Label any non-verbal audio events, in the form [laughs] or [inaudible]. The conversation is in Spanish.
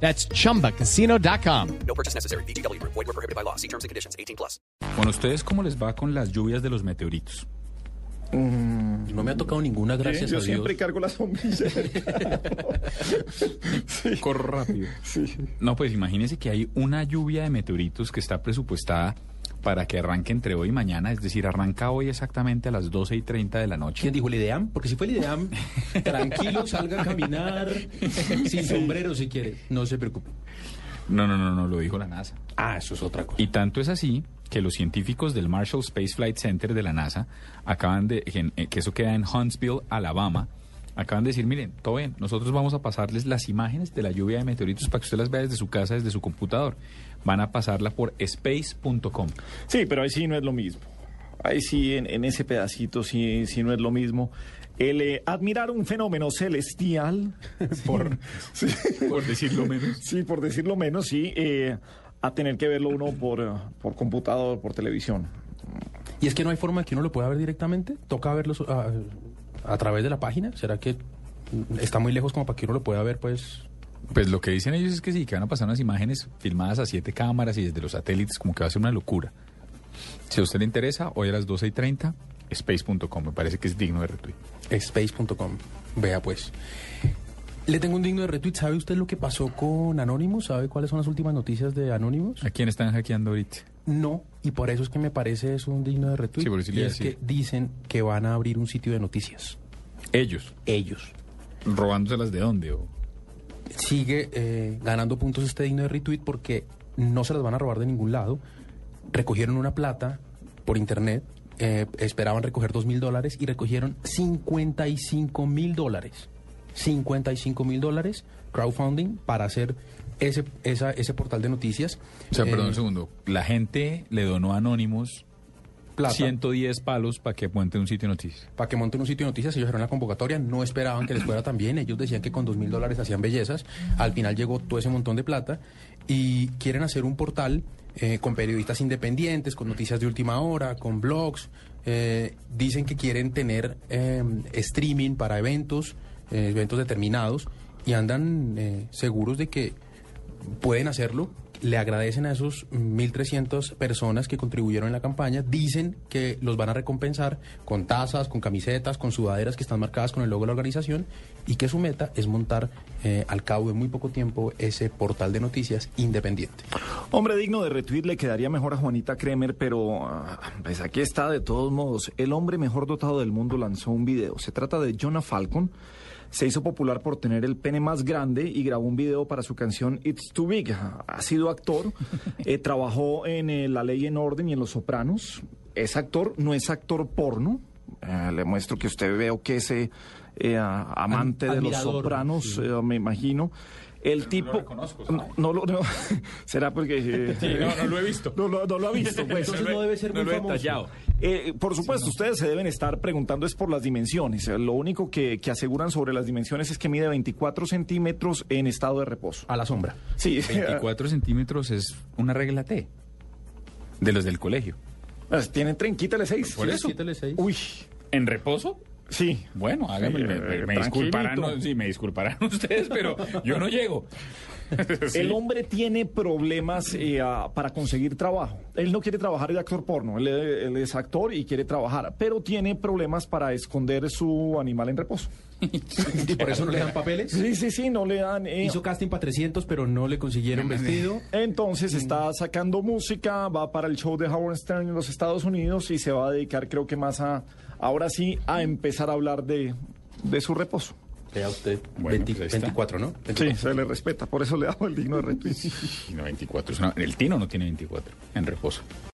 That's chumbacasino.com. No purchase necessary. BGW. Void were prohibited by law. See terms and conditions. 18 plus. Bueno, ¿ustedes cómo les va con las lluvias de los meteoritos? No me ha tocado ninguna, gracias Yo a Dios. siempre cargo la sombrilla. [laughs] sí. Corro rápido. No, pues imagínense que hay una lluvia de meteoritos que está presupuestada para que arranque entre hoy y mañana, es decir, arranca hoy exactamente a las 12 y 30 de la noche. ¿Quién dijo el IDEAM? Porque si fue el IDEAM, [laughs] tranquilo, salga a caminar, sin sombrero si quiere. No se preocupe. No, no, no, no, lo dijo la NASA. Ah, eso es otra cosa. Y tanto es así que los científicos del Marshall Space Flight Center de la NASA acaban de, que, que eso queda en Huntsville, Alabama, acaban de decir, miren, todo bien, nosotros vamos a pasarles las imágenes de la lluvia de meteoritos para que usted las vea desde su casa, desde su computador. Van a pasarla por space.com. Sí, pero ahí sí no es lo mismo. Ahí sí, en, en ese pedacito sí, sí no es lo mismo. El eh, admirar un fenómeno celestial, [laughs] por, [laughs] sí, Por decirlo menos. sí, por decirlo menos, sí, eh, a tener que verlo uno por, por computador, por televisión. ¿Y es que no hay forma que uno lo pueda ver directamente? ¿Toca verlo a, a través de la página? ¿Será que está muy lejos como para que uno lo pueda ver, pues... Pues lo que dicen ellos es que sí, que van a pasar unas imágenes filmadas a siete cámaras y desde los satélites, como que va a ser una locura. Si a usted le interesa, hoy a las 12 y 30, space.com, me parece que es digno de retweet. Space.com. Vea pues. Le tengo un digno de retweet. ¿Sabe usted lo que pasó con Anonymous? ¿Sabe cuáles son las últimas noticias de Anonymous? ¿A quién están hackeando ahorita? No, y por eso es que me parece es un digno de retweet. Sí, por eso y es que dicen que van a abrir un sitio de noticias. Ellos, Ellos. robándoselas de dónde o... Sigue eh, ganando puntos este digno de retweet porque no se las van a robar de ningún lado. Recogieron una plata por internet, eh, esperaban recoger dos mil dólares y recogieron 55 mil dólares. 55 mil dólares crowdfunding para hacer ese, esa- ese portal de noticias. O sea, perdón Eh, un segundo. La gente le donó a Anonymous plata 110 palos para que monte un sitio de noticias. para que monten un sitio de noticias. Ellos eran la convocatoria, no esperaban que les fuera tan bien. Ellos decían que con dos mil dólares hacían bellezas. Al final llegó todo ese montón de plata y quieren hacer un portal eh, con periodistas independientes, con noticias de última hora, con blogs. Eh, dicen que quieren tener eh, streaming para eventos, eh, eventos determinados y andan eh, seguros de que pueden hacerlo. Le agradecen a esos 1.300 personas que contribuyeron en la campaña. Dicen que los van a recompensar con tazas, con camisetas, con sudaderas que están marcadas con el logo de la organización y que su meta es montar eh, al cabo de muy poco tiempo ese portal de noticias independiente. Hombre digno de retweet le quedaría mejor a Juanita Kremer, pero ah, pues aquí está de todos modos. El hombre mejor dotado del mundo lanzó un video. Se trata de Jonah Falcon. Se hizo popular por tener el pene más grande y grabó un video para su canción It's Too Big. Ha sido actor, [laughs] eh, trabajó en eh, La Ley en Orden y en Los Sopranos. Es actor, no es actor porno. Eh, le muestro que usted veo que es eh, amante de Los Sopranos, sí. me imagino. El tipo... no, no lo... no. [laughs] ¿Será porque... eh, no, no lo he visto. no, lo- no lo ha visto, [laughs] pues. Entonces no debe ser muy famoso. Eh, por supuesto, ustedes se deben estar preguntando es por las dimensiones. Lo único que, que aseguran sobre las dimensiones es que mide 24 centímetros en estado de reposo. A la sombra. Sí, [laughs] 24 centímetros es una regla T. De los del colegio. Pues, Tienen tren, quítale 6. Por eso. Quítale. Uy, ¿En reposo? Sí. Bueno, hágame, Sí, me, eh, me- disculparán, sí, me disculparán [laughs] ustedes, pero yo no llego. [laughs] Sí. El hombre tiene problemas eh, para conseguir trabajo. Él no quiere trabajar de actor porno, él, él es actor y quiere trabajar, pero tiene problemas para esconder su animal en reposo. Y por eso no le dan papeles. Sí, sí, sí, no le dan... eh, Hizo casting para 300, pero no le consiguieron vestido. Entonces está sacando música, va para el show de Howard Stern en los Estados Unidos y se va a dedicar creo que más a, ahora sí, a empezar a hablar de, de su reposo. Vea usted, Bueno, 20 pues. 24, ¿no? Sí, se le respeta, por eso le hago el digno de retweet. [laughs] No, 24. es una- el Tino no tiene 24 en reposo.